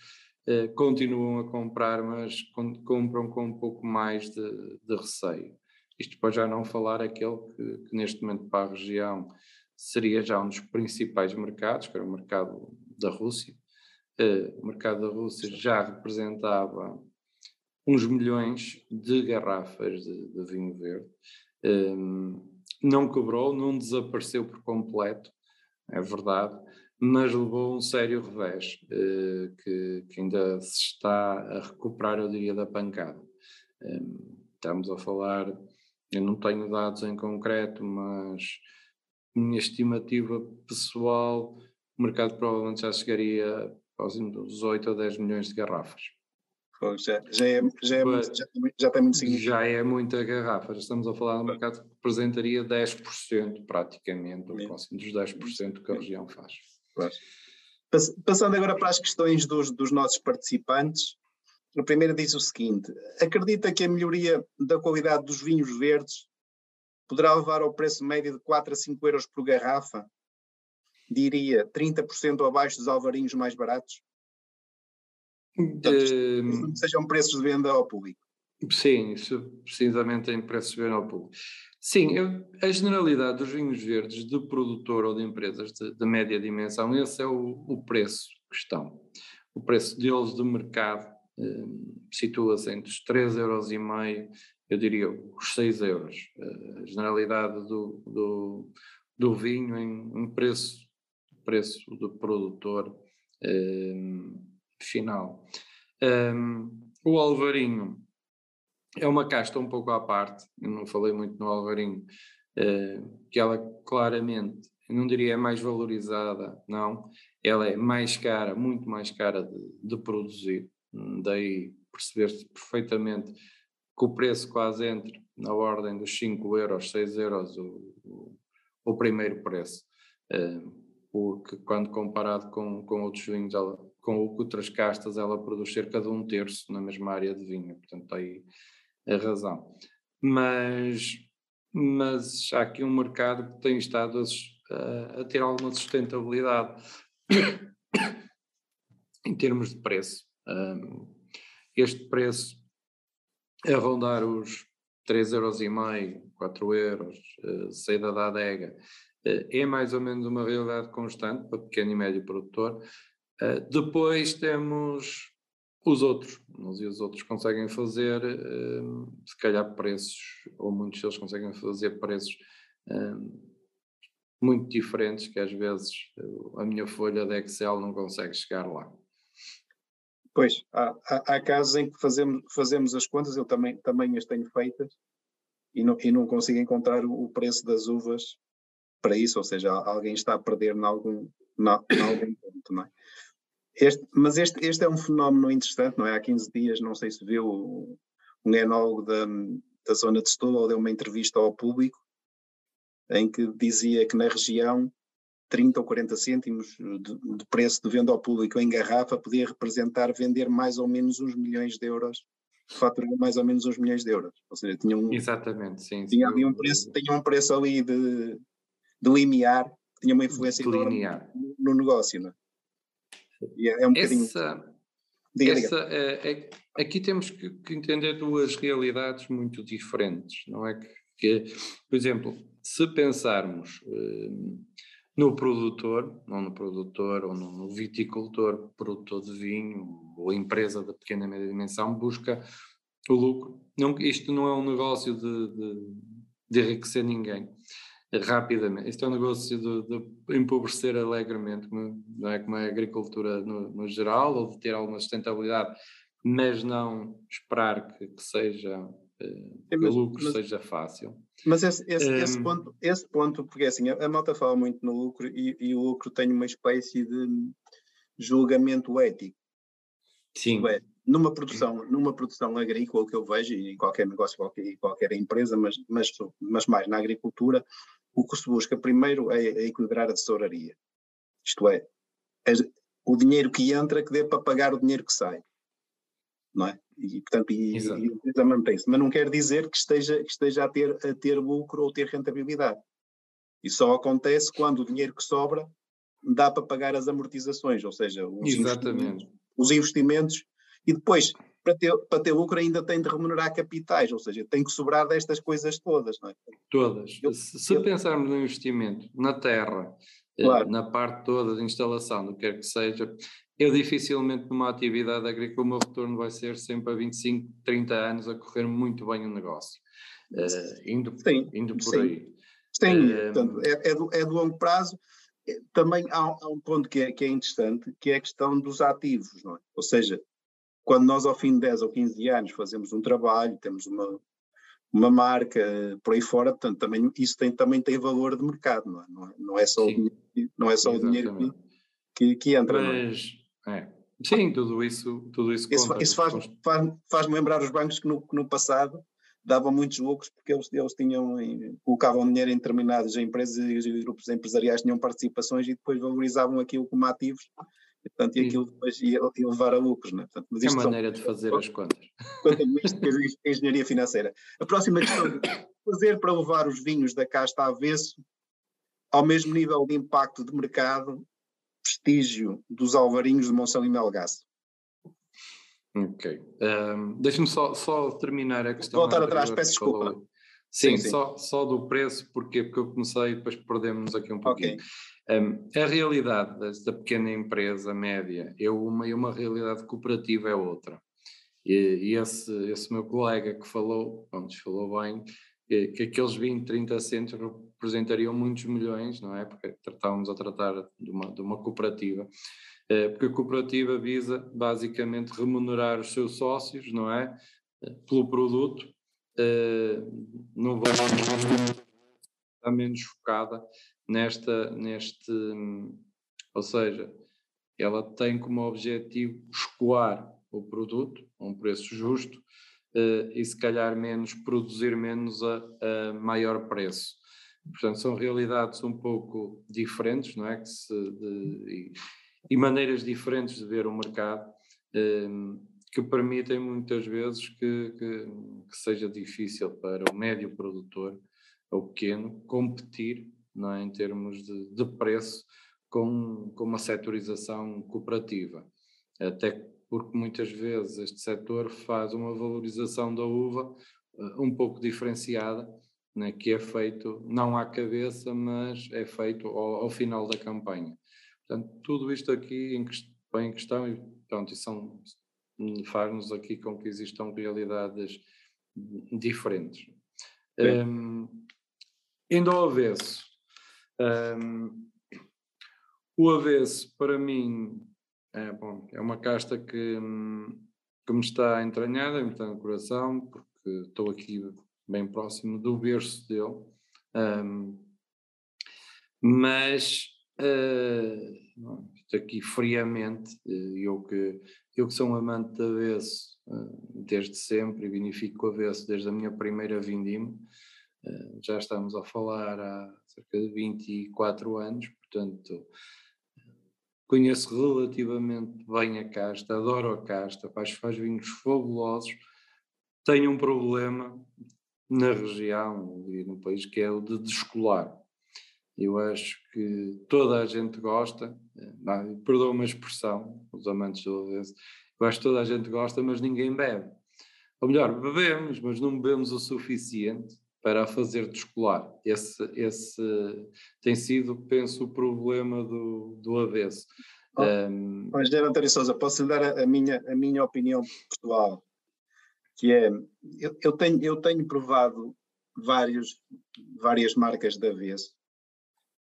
Speaker 2: eh, continuam a comprar, mas compram com um pouco mais de, de receio. Isto para já não falar aquele que, que, neste momento para a região seria já um dos principais mercados, que era o mercado da Rússia. Uh, o mercado da Rússia já representava uns milhões de garrafas de, de vinho verde. Um, não quebrou, não desapareceu por completo, é verdade, mas levou um sério revés, uh, que, que, ainda se está a recuperar, eu diria, da pancada. Um, estamos a falar, eu não tenho dados em concreto, mas minha estimativa pessoal, o mercado provavelmente já chegaria aos 8 ou 10 milhões de garrafas.
Speaker 1: já, já, é, já, é muito, já, já, tem muito.
Speaker 2: Já é muita garrafa, estamos a falar de um mercado que representaria 10% praticamente, ou próximo dos 10% que a região faz.
Speaker 1: Passando agora para as questões dos, dos nossos participantes, a primeira diz o seguinte: acredita que a melhoria da qualidade dos vinhos verdes poderá levar ao preço médio de 4 a 5 euros por garrafa? Diria 30% abaixo dos alvarinhos mais baratos? Portanto, sejam preços de venda ao público.
Speaker 2: Sim, isso precisamente em preços de venda ao público. Sim, eu, a generalidade dos vinhos verdes de produtor ou de empresas de, de média dimensão, esse é o, o, preço que estão. O preço deles de mercado situa-se entre os 3,5 euros, e meio, eu diria os 6 euros. Eh, a generalidade do, do, do vinho em, em preço, preço do produtor eh, final. Um, o alvarinho é uma casta um pouco à parte, eu não falei muito no Alvarinho, uh, que ela claramente, não diria é mais valorizada, não, ela é mais cara, muito mais cara de, de produzir, daí perceber-se perfeitamente que o preço quase entre na ordem dos 5 euros, 6 euros o, o, o primeiro preço, uh, porque quando comparado com, com outros vinhos, ela, com outras castas, ela produz cerca de um terço na mesma área de vinho, portanto aí a razão. Mas, mas há aqui um mercado que tem estado a, a ter alguma sustentabilidade em termos de preço. Este preço a rondar os 3,5€, 4 euros, uh, saída da adega, uh, é mais ou menos uma realidade constante para pequeno e médio produtor. Uh, depois temos os outros, uns e os outros conseguem fazer, um, se calhar, preços, ou muitos deles conseguem fazer preços um, muito diferentes, que às vezes a minha folha de Excel não consegue chegar lá.
Speaker 1: Pois, há, há, há casos em que fazemos, fazemos as contas, eu também, também as tenho feitas, e não, e não consigo encontrar o, o preço das uvas para isso, ou seja, alguém está a perder em algum, algum ponto, não é? Este, mas este, este é um fenómeno interessante, não é? Há 15 dias, não sei se viu, um enólogo da, da zona de Setúbal deu uma entrevista ao público em que dizia que na região 30 ou 40 cêntimos de, de, preço de venda ao público em garrafa podia representar vender mais ou menos uns milhões de euros, faturar mais ou menos uns milhões de euros. Ou seja, tinha um,
Speaker 2: Exatamente, sim.
Speaker 1: Tinha, sim, um preço, tinha um preço ali de, de limiar, tinha uma influência no, no negócio, não é?
Speaker 2: É, é um bocadinho. Essa, diga, essa, diga. É, é, aqui temos que, que, entender duas realidades muito diferentes, não é? Que, que por exemplo, se pensarmos uh, no produtor, não no produtor ou no, viticultor, produtor de vinho ou empresa de pequena e média dimensão, busca o lucro. Não, isto não é um negócio de, de, de enriquecer ninguém rapidamente. Isto é um negócio de, de, empobrecer alegremente, não é como a agricultura no, no, geral, ou de ter alguma sustentabilidade, mas não esperar que, que seja eh, mas, o lucro mas, seja fácil.
Speaker 1: Mas esse, esse, um, esse, ponto, esse ponto, porque assim, a, a malta fala muito no lucro e, e, o lucro tem uma espécie de julgamento ético.
Speaker 2: Sim.
Speaker 1: É, numa produção, numa produção agrícola, que eu vejo, e em qualquer negócio, qualquer, qualquer empresa, mas, mas, mas mais na agricultura, o que se busca primeiro é, é equilibrar a tesouraria. Isto é, é, o dinheiro que entra que dê para pagar o dinheiro que sai. Não é? E, portanto, e, e mantém-se. Mas não quer dizer que esteja, que esteja a, ter, a ter lucro ou ter rentabilidade. Isso só acontece quando o dinheiro que sobra dá para pagar as amortizações, ou seja, os investimentos, os investimentos e depois, para ter, para ter lucro, ainda tem de remunerar capitais, ou seja, tem que sobrar destas coisas todas, não é?
Speaker 2: Todas. Eu, se eu, pensarmos no investimento na terra, claro. na parte toda de instalação, do que quer que seja, eu dificilmente numa atividade agrícola o meu retorno vai ser sempre a 25, 30 anos a correr muito bem o negócio. Uh, indo, sim, indo por
Speaker 1: sim.
Speaker 2: aí.
Speaker 1: Sim, uh, portanto, é, é, do, é, do, longo prazo. Também há, há um ponto que é, que é, interessante, que é a questão dos ativos, não é? Ou seja, quando nós ao fim de 10 ou 15 anos fazemos um trabalho, temos uma, uma marca por aí fora, portanto, também, isso tem, também tem valor de mercado, não é, não é, não é só, o dinheiro, não é só o dinheiro que, que, que entra.
Speaker 2: É? Mas, é? Sim, tudo isso, tudo isso,
Speaker 1: isso, conta, isso faz, faz, faz, lembrar os bancos que no, que no passado davam muitos lucros porque eles, eles tinham, colocavam dinheiro em determinadas empresas e grupos empresariais tinham participações e depois valorizavam aquilo como ativos portanto, e aquilo depois ia, ia levar a lucros. Né? Portanto,
Speaker 2: mas é a maneira são, de fazer as contas.
Speaker 1: Isto é engenharia financeira. A próxima questão fazer para levar os vinhos da casta avesso ao mesmo nível de impacto de mercado, prestígio dos alvarinhos de Monsanto e Melgaço.
Speaker 2: Ok. Um, Deixa-me só, só terminar a questão.
Speaker 1: Voltar atrás, peço desculpa.
Speaker 2: Sim, sim, Só, só do preço, porque, porque eu comecei e depois perdemos aqui um pouquinho. Okay. Um, a realidade da pequena empresa média é uma e uma realidade cooperativa é outra. E, e esse, esse meu colega que falou, pronto, falou bem, que, que aqueles 20, 30 centos representariam muitos milhões, não é? Porque estávamos a tratar de uma, de uma cooperativa. Uh, porque a cooperativa visa basicamente remunerar os seus sócios, não é? Uh, pelo produto, uh, não vai está menos focada nesta, neste, ou seja, ela tem como objetivo escoar o produto a um preço justo uh, e se calhar menos, produzir menos a, a, maior preço. Portanto, são realidades um pouco diferentes, não é? Que se, de, e, maneiras diferentes de ver o mercado uh, que permitem muitas vezes que, que, que seja difícil para o médio produtor ou pequeno competir não é? em termos de, de preço com, com uma setorização cooperativa. Até porque muitas vezes este setor faz uma valorização da uva uh, um pouco diferenciada, né, que é feito não à cabeça, mas é feito ao, ao final da campanha. Portanto, tudo isto aqui em, em questão, e pronto, e são, faz-nos aqui com que existam realidades diferentes. Um, indo ao avesso, um, o avesso, para mim, é, bom, é uma casta que, que me está entranhada, me está no coração, porque estou aqui bem próximo do berço dele. Um, mas uh, aqui friamente, eh, eu que, eu que sou um amante de avesso uh, desde sempre e vinifico avesso desde a minha primeira vindima, uh, já estamos a falar há cerca de 24 anos, portanto conheço relativamente bem a casta, adoro a casta, faz, faz vinhos fabulosos. Tenho um problema na região e no país que é o de descolar. Eu acho que toda a gente gosta, eh, perdoa-me a expressão, os amantes do avesso, eu acho que toda a gente gosta, mas ninguém bebe. Ou melhor, bebemos, mas não bebemos o suficiente para a fazer descolar. Esse, esse tem sido, penso, o problema do, do avesso.
Speaker 1: Oh, um, Engenheiro António Sousa, posso lhe dar a, a, minha, a minha opinião pessoal? que é, eu, eu, tenho, eu tenho provado vários, várias marcas de avesso,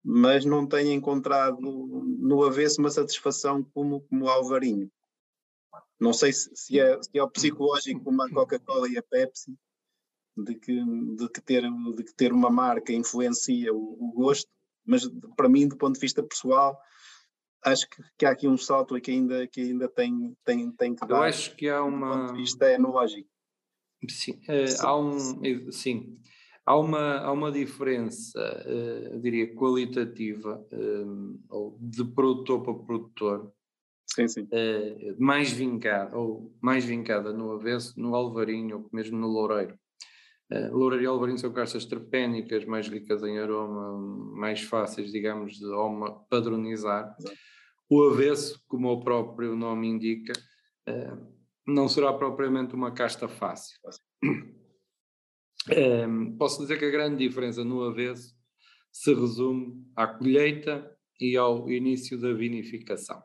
Speaker 1: mas não tenho encontrado no avesso uma satisfação como, como o Alvarinho. Não sei se, se, é, se é o psicológico como a Coca-Cola e a Pepsi, de que, de, que ter, de que ter uma marca influencia o, o gosto, mas para mim, do ponto de vista pessoal, acho que, que, há aqui um salto que ainda, que ainda tem, tem, tem que dar.
Speaker 2: Eu acho que há uma.
Speaker 1: Do ponto de vista enológico.
Speaker 2: Sim, uh, sim. há um. Sim. Há uma, há uma diferença, uh, diria, qualitativa, uh, ou de produtor para produtor,
Speaker 1: sim, sim.
Speaker 2: mais vincada, ou mais vincada no avesso, no alvarinho, ou mesmo no loureiro. Uh, Loureiro e Alvarinho são castas terpénicas, mais ricas em aroma, mais fáceis, digamos, de aroma padronizar. O avesso, como o próprio nome indica, uh, não será propriamente uma casta fácil. Um, posso dizer que a grande diferença no avesso se resume à colheita e ao início da vinificação.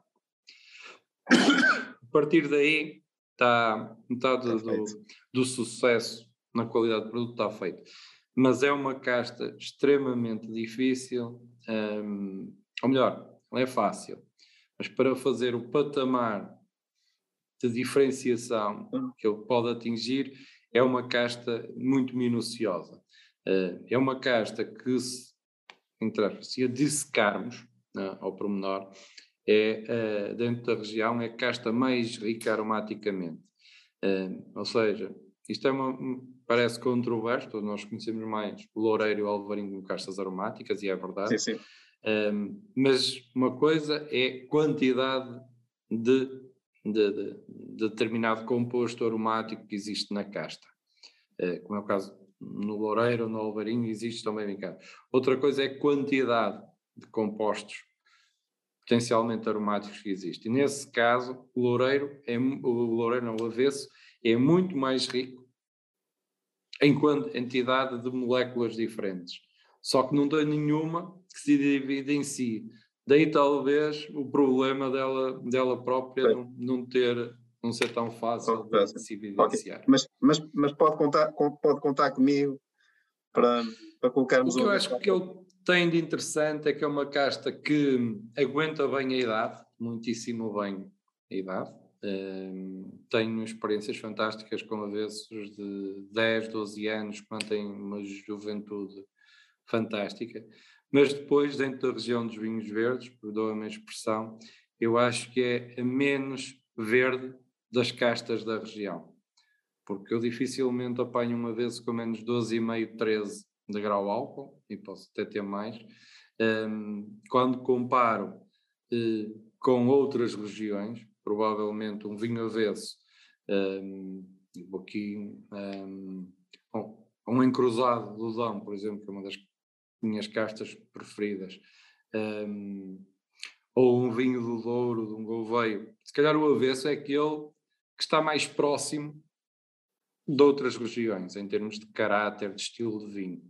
Speaker 2: A partir daí está metade do, do sucesso na qualidade do produto está feito. Mas é uma casta extremamente difícil, um, ou melhor, não é fácil, mas para fazer o patamar de diferenciação que ele pode atingir, é uma casta muito minuciosa. Uh, é uma casta que, se, se a dissecarmos uh, ao pormenor, é, uh, dentro da região, é a casta mais rica aromaticamente. ou seja, isto é uma, parece controverso, todos nós conhecemos mais o loureiro e o alvarinho como castas aromáticas, e é verdade.
Speaker 1: Sim, sim.
Speaker 2: Um, mas uma coisa é quantidade de, de, de, de, determinado composto aromático que existe na casta. Uh, como é o caso no loureiro ou no alvarinho, existe também bem cá. Outra coisa é quantidade de compostos potencialmente aromáticos que existe. E nesse caso, o loureiro, é, o loureiro não, o avesso, é muito mais rico enquanto entidade de moléculas diferentes. Só que não tem nenhuma que se divide em si. Daí talvez o problema dela, dela própria não, não, ter, não ser tão fácil de se evidenciar.
Speaker 1: Okay. Mas, mas, mas pode, contar, pode contar comigo para, para colocarmos
Speaker 2: o que eu acho que ele tem de interessante é que é uma casta que aguenta bem a idade, muitíssimo bem a idade, tenho experiências fantásticas com avessos de 10, 12 anos que mantêm uma juventude fantástica, mas depois, dentro da região dos vinhos verdes, perdoa-me a expressão, eu acho que é a menos verde das castas da região, porque eu dificilmente apanho uma vez com menos 12,5, 13 de grau álcool, e posso até ter mais, um, quando comparo uh, com outras regiões, provavelmente um vinho avesso, um, aqui um, um encruzado do Dão, por exemplo, que é uma das minhas castas preferidas, um, ou um vinho do Douro, de um Gouveio. Se calhar o avesso é aquele que está mais próximo de outras regiões, em termos de caráter, de estilo de vinho.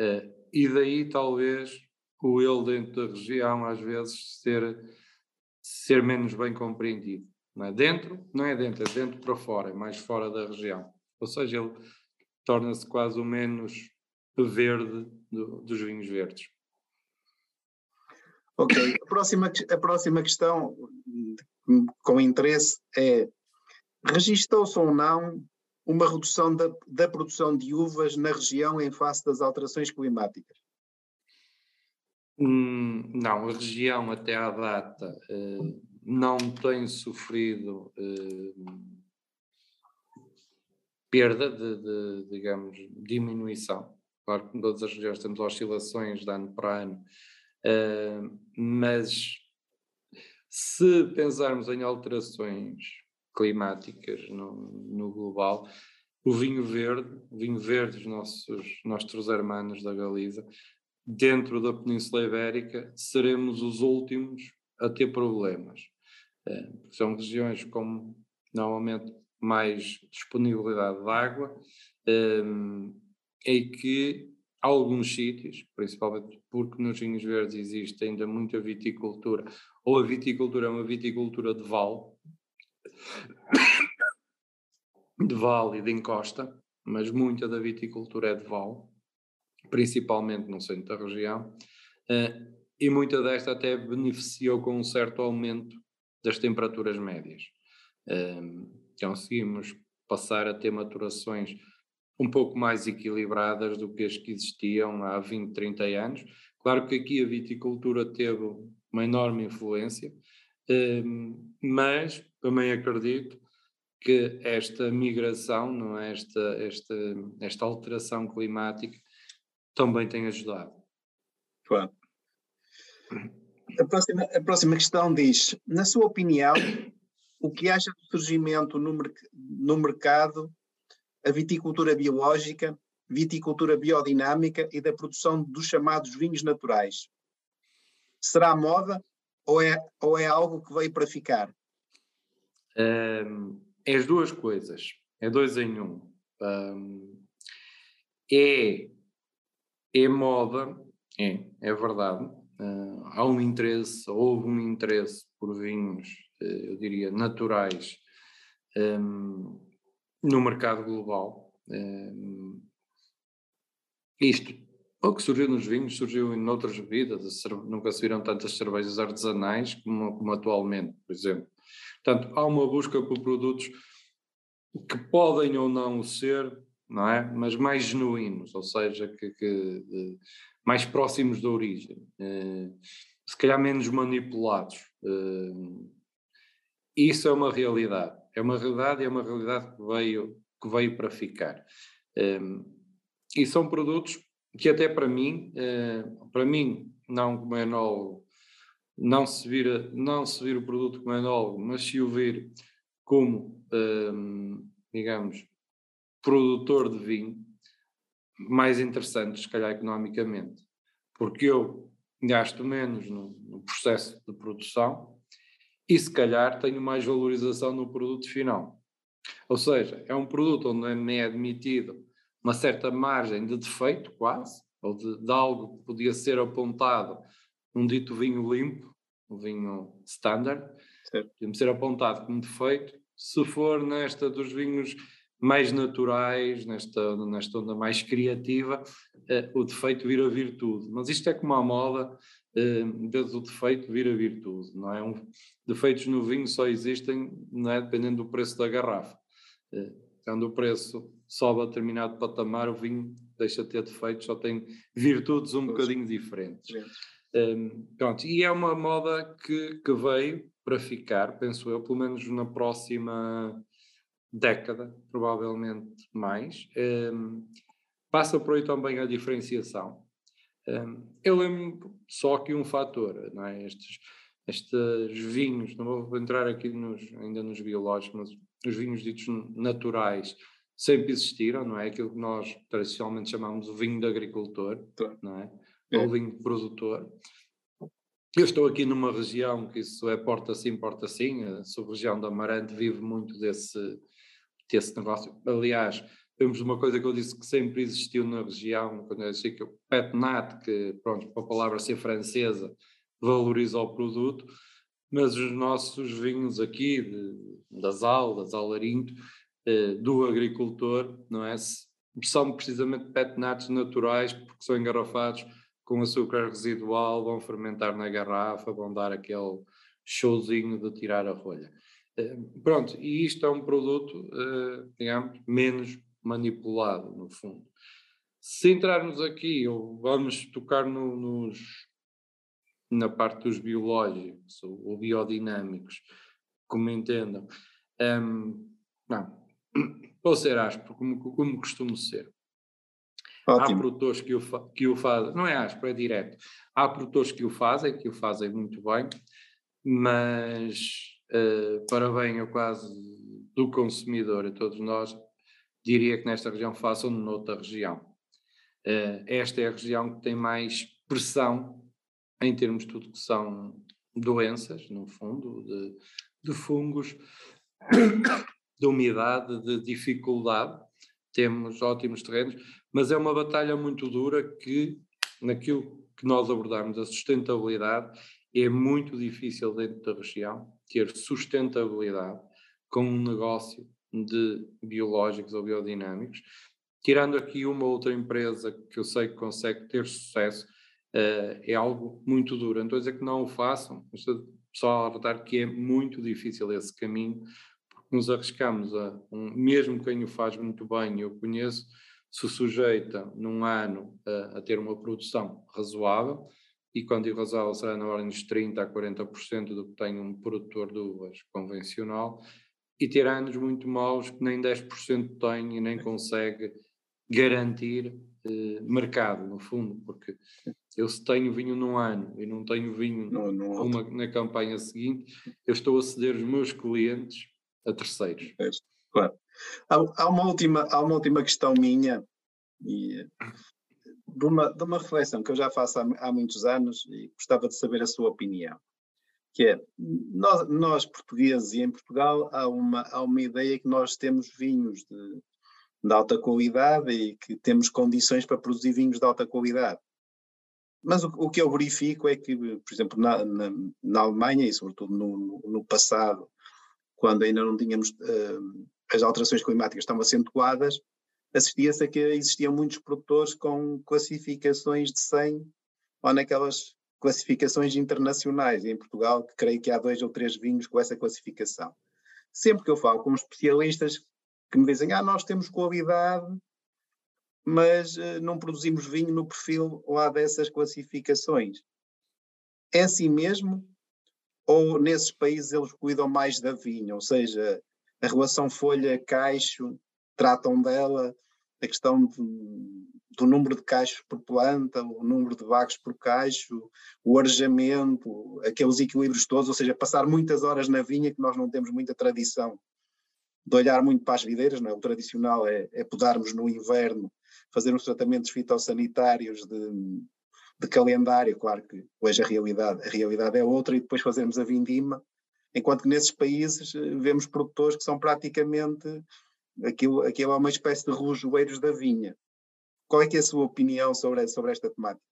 Speaker 2: Uh, e daí talvez o ele dentro da região às vezes ser ser menos bem compreendido. Não é? Dentro, não é dentro, é dentro para fora, é mais fora da região. Ou seja, ele torna-se quase o menos verde do, dos vinhos verdes.
Speaker 1: Ok, a próxima, a próxima questão com interesse é: registou-se ou não uma redução da, da produção de uvas na região em face das alterações climáticas?
Speaker 2: Hum, não, a região até à data uh, não tem sofrido uh, perda de, de, digamos, diminuição. Claro que em todas as regiões temos oscilações de ano para ano, uh, mas se pensarmos em alterações climáticas no, no global, o vinho verde, o vinho verde dos nossos, nossos hermanos da Galiza, dentro da Península Ibérica, seremos os últimos a ter problemas. Eh, são regiões com normalmente mais disponibilidade de água um, eh, e que alguns sítios, principalmente porque nos vinhos verdes existe ainda muita viticultura, ou a viticultura é uma viticultura de vale, de vale e de encosta, mas muita da viticultura é de vale, principalmente no centro da região, uh, e muita desta até beneficiou com um certo aumento das temperaturas médias. Uh, conseguimos passar a ter maturações um pouco mais equilibradas do que as que existiam há 20, 30 anos. Claro que aqui a viticultura teve uma enorme influência, mas também acredito que esta migração, não é? esta, esta, esta alteração climática também tem ajudado.
Speaker 1: Claro. A próxima, a próxima questão diz: na sua opinião, o que acha do surgimento no, no mercado a viticultura biológica, viticultura biodinâmica e da produção dos chamados vinhos naturais? Será moda ou é, ou é algo que veio para ficar?
Speaker 2: Um, é as duas coisas, é dois em um. um é, é moda, é, é verdade. Uh, há um interesse, houve um interesse por vinhos, uh, eu diria, naturais um, no mercado global. Um, isto o que surgiu nos vinhos surgiu em outras bebidas, nunca se viram tantas cervejas artesanais como, como atualmente, por exemplo. Portanto, há uma busca por produtos que podem ou não ser, não é? Mas mais genuínos, ou seja, que, que mais próximos da origem, eh, se calhar menos manipulados. Eh, isso é uma realidade. É uma realidade é uma realidade que veio, que veio para ficar. Eh, e são produtos que até para mim, para mim, não como enólogo, não se vira, não se vira o produto como enólogo, mas se o vir como, digamos, produtor de vinho, mais interessante, se calhar economicamente, porque eu gasto menos no, no processo de produção e se calhar tenho mais valorização no produto final. Ou seja, é um produto onde me é admitido uma certa margem de defeito, quase, ou de, de algo que podia ser apontado um dito vinho limpo, um vinho standard, podia ser apontado como defeito, se for nesta dos vinhos mais naturais, nesta, nesta onda mais criativa, eh, o defeito vira virtude. Mas isto é como a moda, eh, desde o defeito vira virtude, não é? Um, defeitos no vinho só existem, não é? Dependendo do preço da garrafa. Eh, quando o preço sobe a determinado patamar, o vinho deixa de ter defeitos, só tem virtudes um pois. bocadinho diferentes. Um, pronto, e é uma moda que, que veio para ficar, penso eu, pelo menos na próxima década, provavelmente mais. Um, passa por aí também a diferenciação. Um, eu lembro só que um fator, não é? Estes, estes vinhos, não vou entrar aqui nos, ainda nos biológicos, mas os vinhos ditos naturais, sempre existiram, não é? Aquilo que nós tradicionalmente chamamos de vinho de agricultor, não é? é. Ou vinho de produtor. Eu estou aqui numa região que isso é porta sim, porta sim, a sub-região da Amarante vive muito desse, desse negócio. Aliás, temos uma coisa que eu disse que sempre existiu na região, quando eu disse que o pet nat, que pronto, para a palavra ser francesa, valoriza o produto, mas os nossos vinhos aqui, de, das Aldas, Alarinto, eh, do agricultor, não é? São precisamente petnatos naturais, porque são engarrafados com açúcar residual, vão fermentar na garrafa, vão dar aquele showzinho de tirar a rolha. Eh, pronto, e isto é um produto, eh, digamos, menos manipulado, no fundo. Se entrarmos aqui, ou vamos tocar no, nos, na parte dos biológicos ou, biodinâmicos, como entendam, um, ehm, não, Vou ser áspero, como, como costumo ser. Ótimo. Há produtores que o, que o fazem, não é áspero, é direto. Há produtores que o fazem, que o fazem muito bem, mas uh, para bem eu quase do consumidor e todos nós, diria que nesta região façam noutra região. Uh, esta é a região que tem mais pressão em termos de tudo que são doenças, no fundo, de, de fungos, de umidade, de dificuldade. Temos ótimos terrenos, mas é uma batalha muito dura que, naquilo que nós abordamos, a sustentabilidade, é muito difícil dentro da região ter sustentabilidade com um negócio de biológicos ou biodinâmicos. Tirando aqui uma outra empresa que eu sei que consegue ter sucesso, uh, é algo muito duro. A dizer que não o façam, estou só a alertar que é muito difícil esse caminho, porque nos arriscamos a, um, mesmo quem o faz muito bem, eu conheço, se sujeita num ano a, a ter uma produção razoável, e quando digo razoável será na ordem dos 30% a 40% do que tem um produtor de uvas convencional, e ter anos muito maus que nem 10% tem e nem consegue garantir eh, mercado, no fundo, porque eu se tenho vinho num ano e não tenho vinho não, não uma, na campanha seguinte, eu estou a ceder os meus clientes a terceiros.
Speaker 1: Claro. Há, há, uma última, há uma última questão minha, e, de, uma, de uma reflexão que eu já faço há, há muitos anos e gostava de saber a sua opinião que é, nós, nós, portugueses e em Portugal há uma, há uma ideia que nós temos vinhos de, de alta qualidade e que temos condições para produzir vinhos de alta qualidade. Mas o, o que eu verifico é que, por exemplo, na, na, na Alemanha e sobretudo no, no, passado, quando ainda não tínhamos uh, as alterações climáticas tão acentuadas, assistia-se a que existiam muitos produtores com classificações de 100 ou naquelas classificações internacionais em Portugal, que creio que há dois ou três vinhos com essa classificação. Sempre que eu falo com especialistas que me dizem, ah, nós temos qualidade, mas uh, não produzimos vinho no perfil lá dessas classificações. É assim mesmo? Ou nesses países eles cuidam mais da vinha? Ou seja, a relação folha-caixo, tratam dela, a questão de, do número de caixos por planta, o número de vagos por caixo, o arejamento, aqueles equilíbrios todos, ou seja, passar muitas horas na vinha que nós não temos muita tradição de olhar muito para as videiras, não é? o tradicional é, é podarmos no inverno, fazer uns tratamentos fitossanitários de, de calendário, claro que hoje a realidade, a realidade é outra, e depois fazermos a vindima, enquanto que nesses países eh, vemos produtores que são praticamente aquilo, aquilo é uma espécie de relojoeiros da vinha. Qual é é a sua opinião sobre, sobre esta temática?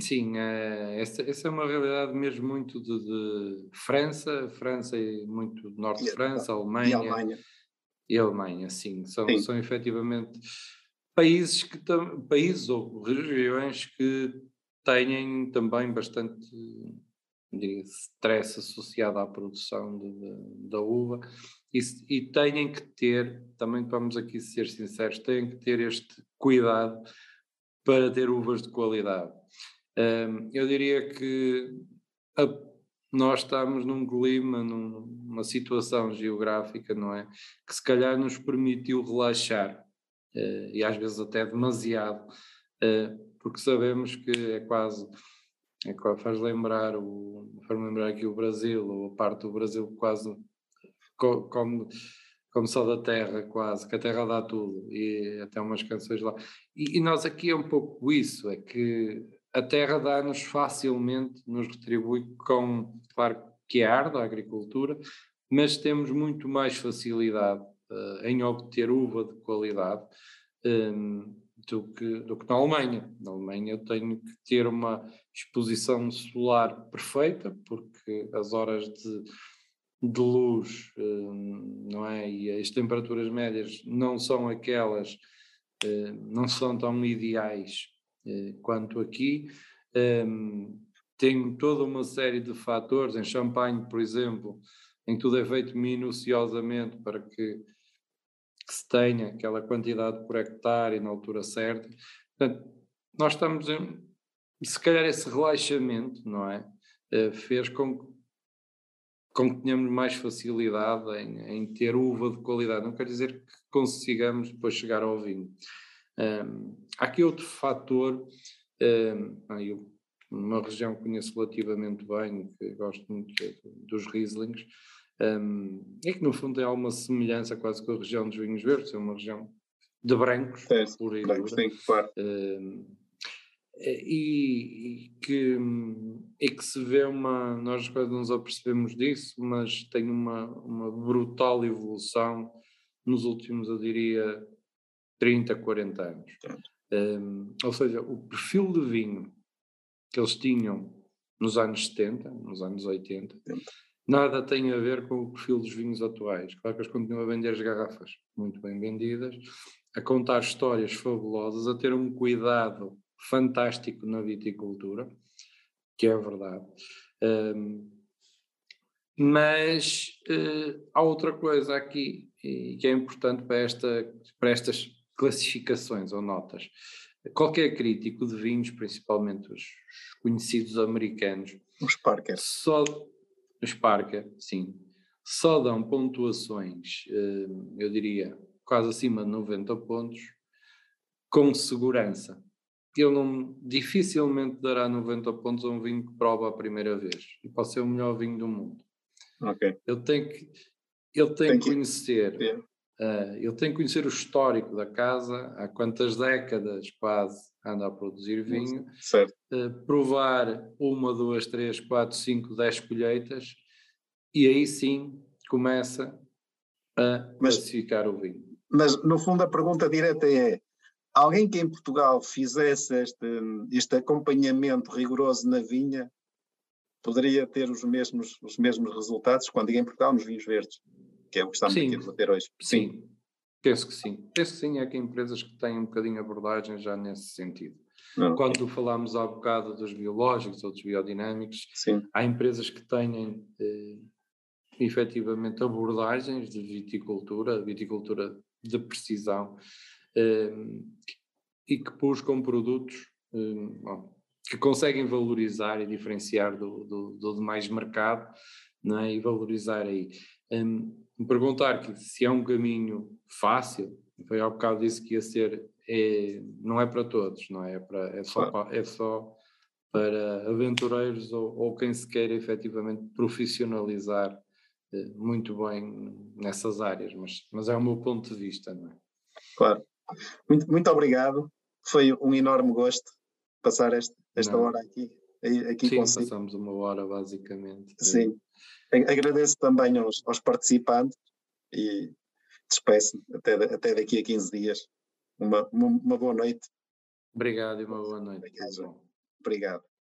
Speaker 2: Sim, é, essa, essa, é uma realidade mesmo muito de, de, França, França e muito norte de França, Alemanha. E Alemanha. E Alemanha, sim. São, sim. são efetivamente países, que países ou regiões que têm também bastante diria, stress associado à produção de, de, da uva e, e têm que ter, também vamos aqui ser sinceros, têm que ter este cuidado para ter uvas de qualidade. Um, eu diria que a, nós estamos num clima, numa situação geográfica, não é? Que se calhar nos permitiu relaxar, uh, e às vezes até demasiado, uh, porque sabemos que é quase é, faz lembrar o faz lembrar aqui o Brasil ou a parte do Brasil quase como como só da terra quase que a terra dá tudo e até umas canções lá e, e nós aqui é um pouco isso é que a terra dá-nos facilmente nos retribui com claro que é arda a agricultura mas temos muito mais facilidade uh, em obter uva de qualidade um, do que, do que na Alemanha. Na Alemanha eu tenho que ter uma exposição solar perfeita, porque as horas de, de luz, hum, não é? E as temperaturas médias não são aquelas, hum, não são tão ideais hum, quanto aqui. Tenho toda uma série de fatores, em Champagne, por exemplo, em tudo é feito minuciosamente para que que se tenha aquela quantidade por hectare na altura certa. Portanto, nós estamos em, se calhar esse relaxamento, não é? Uh, fez com que, com que tenhamos mais facilidade em, em, ter uva de qualidade. Não quer dizer que consigamos depois chegar ao vinho. Um, há aqui outro fator, um, eu numa região que conheço relativamente bem, que gosto muito é dos Rieslings, um, é que no fundo tem alguma semelhança quase com a região dos vinhos verdes, é uma região de brancos,
Speaker 1: é, por aí. Brancos, sim, claro. Um,
Speaker 2: e, e, que, e que se vê uma, nós quase não nos apercebemos disso, mas tem uma, uma brutal evolução nos últimos, eu diria, 30, 40 anos. Um, ou seja, o perfil de vinho que eles tinham nos anos 70, nos anos 80, nada tem a ver com o perfil dos vinhos atuais. Claro que eles continuam a vender as garrafas muito bem vendidas, a contar histórias fabulosas, a ter um cuidado fantástico na viticultura, que é verdade. Um, mas uh, há outra coisa aqui que é importante para, esta, para estas classificações ou notas. Qualquer crítico de vinhos, principalmente os conhecidos americanos,
Speaker 1: os Parker,
Speaker 2: só os Parker, sim, só dão pontuações, hum, eu diria, quase acima de 90 pontos, com segurança. Ele não, dificilmente dará 90 pontos a um vinho que prova a primeira vez. E pode ser o melhor vinho do mundo.
Speaker 1: Okay.
Speaker 2: Ele tem que, ele tem, tem que conhecer, uh, ele tem que conhecer o histórico da casa, há quantas décadas quase anda a produzir vinho, uh, provar uma, duas, três, quatro, cinco, dez colheitas e aí sim começa a mas, classificar o vinho.
Speaker 1: Mas no fundo a pergunta direta é alguém que em Portugal fizesse este, este acompanhamento rigoroso na vinha poderia ter os mesmos, os mesmos resultados quando em Portugal nos vinhos verdes, que é o que estamos sim, aqui a debater hoje.
Speaker 2: Sim. sim, penso que sim. Penso que sim, é que empresas que têm um bocadinho abordagem já nesse sentido. Não. Quando falámos há bocado dos biológicos ou dos biodinâmicos, sim. há empresas que têm eh, efetivamente abordagens de viticultura, viticultura de precisão, e que buscam produtos eh, bom, que conseguem valorizar e diferenciar do, do, do demais mercado não é? e valorizar aí. Um, perguntar que se é um caminho fácil, foi ao bocado disse que ia ser, é, não é para todos, não é? É, para, é, só, para, é só para aventureiros ou, ou quem se quer efetivamente profissionalizar eh, muito bem nessas áreas, mas, mas é o meu ponto de vista, não é?
Speaker 1: Claro. Muito, muito obrigado, foi um enorme gosto passar esta, esta hora aqui, aqui
Speaker 2: Sim, consigo. passamos uma hora basicamente.
Speaker 1: Sim, agradeço também aos, aos participantes e despeço até, até daqui a 15 dias. Uma, uma, uma boa noite.
Speaker 2: Obrigado e uma boa noite.
Speaker 1: Obrigado. Obrigado.